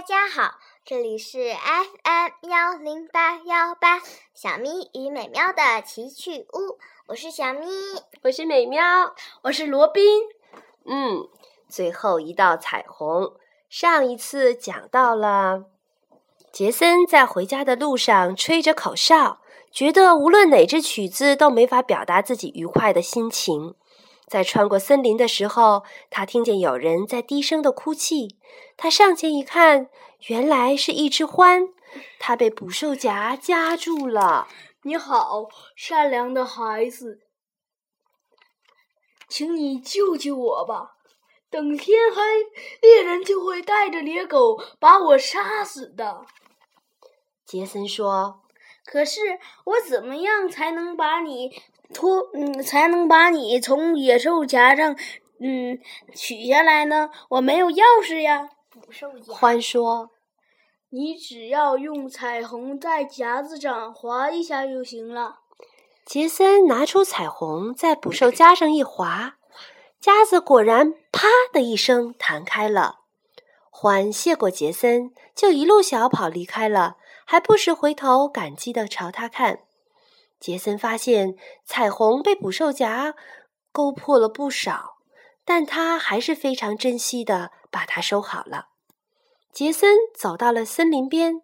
大家好，这里是 FM 幺零八幺八小咪与美妙的奇趣屋，我是小咪，我是美妙，我是罗宾。嗯，最后一道彩虹，上一次讲到了，杰森在回家的路上吹着口哨，觉得无论哪支曲子都没法表达自己愉快的心情。在穿过森林的时候，他听见有人在低声的哭泣。他上前一看，原来是一只獾，它被捕兽夹夹住了。你好，善良的孩子，请你救救我吧！等天黑，猎人就会带着猎狗把我杀死的。杰森说：“可是我怎么样才能把你？”拖嗯，才能把你从野兽夹上嗯取下来呢。我没有钥匙呀。捕兽夹。欢说：“你只要用彩虹在夹子上划一下就行了。”杰森拿出彩虹在捕兽夹上一划，夹子果然啪的一声弹开了。欢谢过杰森，就一路小跑离开了，还不时回头感激地朝他看。杰森发现彩虹被捕兽夹勾破了不少，但他还是非常珍惜的把它收好了。杰森走到了森林边，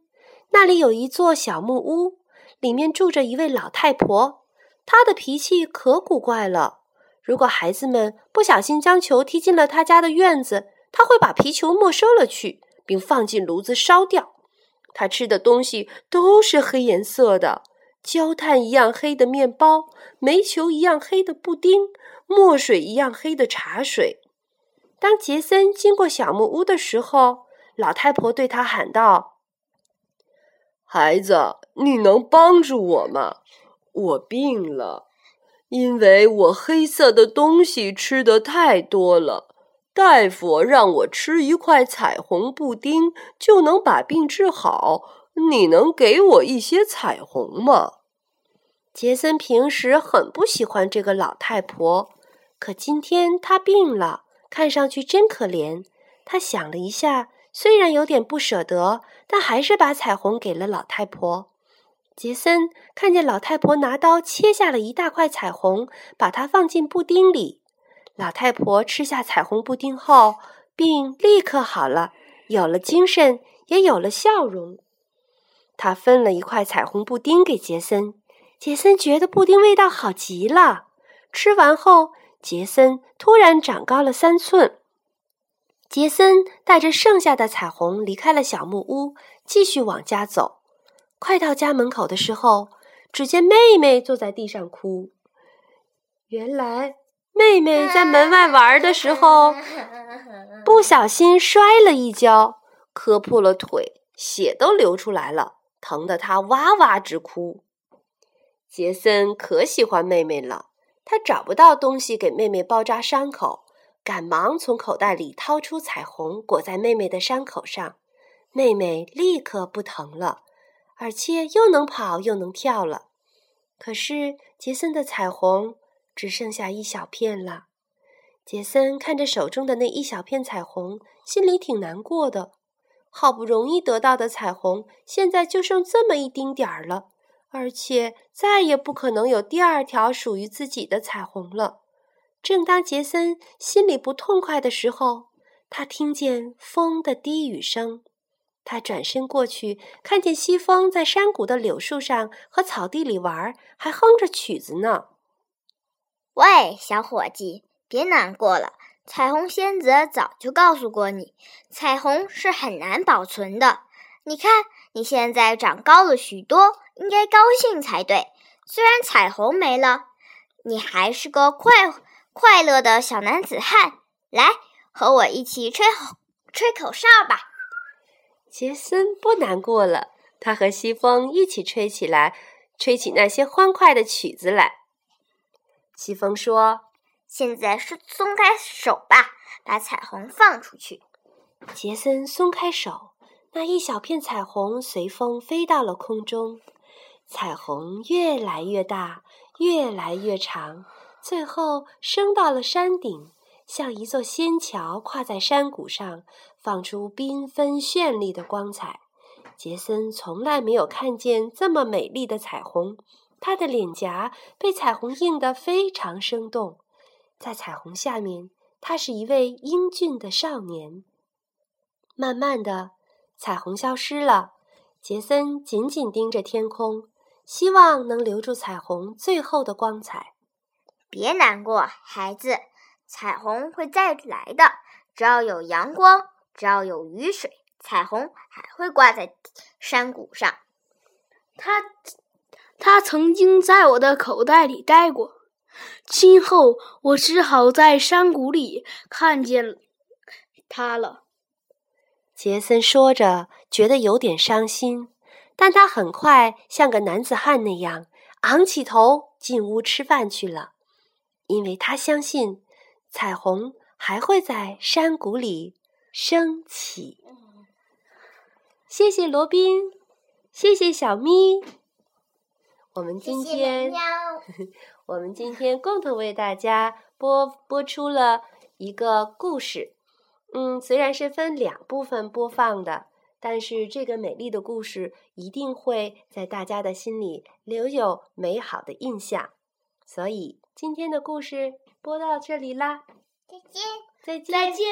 那里有一座小木屋，里面住着一位老太婆。她的脾气可古怪了，如果孩子们不小心将球踢进了她家的院子，她会把皮球没收了去，并放进炉子烧掉。她吃的东西都是黑颜色的。焦炭一样黑的面包，煤球一样黑的布丁，墨水一样黑的茶水。当杰森经过小木屋的时候，老太婆对他喊道：“孩子，你能帮助我吗？我病了，因为我黑色的东西吃的太多了。大夫让我吃一块彩虹布丁，就能把病治好。”你能给我一些彩虹吗？杰森平时很不喜欢这个老太婆，可今天她病了，看上去真可怜。他想了一下，虽然有点不舍得，但还是把彩虹给了老太婆。杰森看见老太婆拿刀切下了一大块彩虹，把它放进布丁里。老太婆吃下彩虹布丁后，病立刻好了，有了精神，也有了笑容。他分了一块彩虹布丁给杰森，杰森觉得布丁味道好极了。吃完后，杰森突然长高了三寸。杰森带着剩下的彩虹离开了小木屋，继续往家走。快到家门口的时候，只见妹妹坐在地上哭。原来，妹妹在门外玩的时候，不小心摔了一跤，磕破了腿，血都流出来了。疼得他哇哇直哭。杰森可喜欢妹妹了，他找不到东西给妹妹包扎伤口，赶忙从口袋里掏出彩虹裹在妹妹的伤口上，妹妹立刻不疼了，而且又能跑又能跳了。可是杰森的彩虹只剩下一小片了。杰森看着手中的那一小片彩虹，心里挺难过的。好不容易得到的彩虹，现在就剩这么一丁点儿了，而且再也不可能有第二条属于自己的彩虹了。正当杰森心里不痛快的时候，他听见风的低语声。他转身过去，看见西风在山谷的柳树上和草地里玩，还哼着曲子呢。喂，小伙计，别难过了。彩虹仙子早就告诉过你，彩虹是很难保存的。你看，你现在长高了许多，应该高兴才对。虽然彩虹没了，你还是个快快乐的小男子汉。来，和我一起吹吹口哨吧。杰森不难过了，他和西风一起吹起来，吹起那些欢快的曲子来。西风说。现在是松开手吧，把彩虹放出去。杰森松开手，那一小片彩虹随风飞到了空中。彩虹越来越大，越来越长，最后升到了山顶，像一座仙桥跨在山谷上，放出缤纷绚丽的光彩。杰森从来没有看见这么美丽的彩虹，他的脸颊被彩虹映得非常生动。在彩虹下面，他是一位英俊的少年。慢慢的，彩虹消失了。杰森紧紧盯着天空，希望能留住彩虹最后的光彩。别难过，孩子，彩虹会再来的。只要有阳光，只要有雨水，彩虹还会挂在山谷上。他，他曾经在我的口袋里待过。今后我只好在山谷里看见它了。杰森说着，觉得有点伤心，但他很快像个男子汉那样昂起头进屋吃饭去了，因为他相信彩虹还会在山谷里升起。谢谢罗宾，谢谢小咪，我们今天 我们今天共同为大家播播出了一个故事。嗯，虽然是分两部分播放的，但是这个美丽的故事一定会在大家的心里留有美好的印象。所以今天的故事播到这里啦，再见，再见，再见。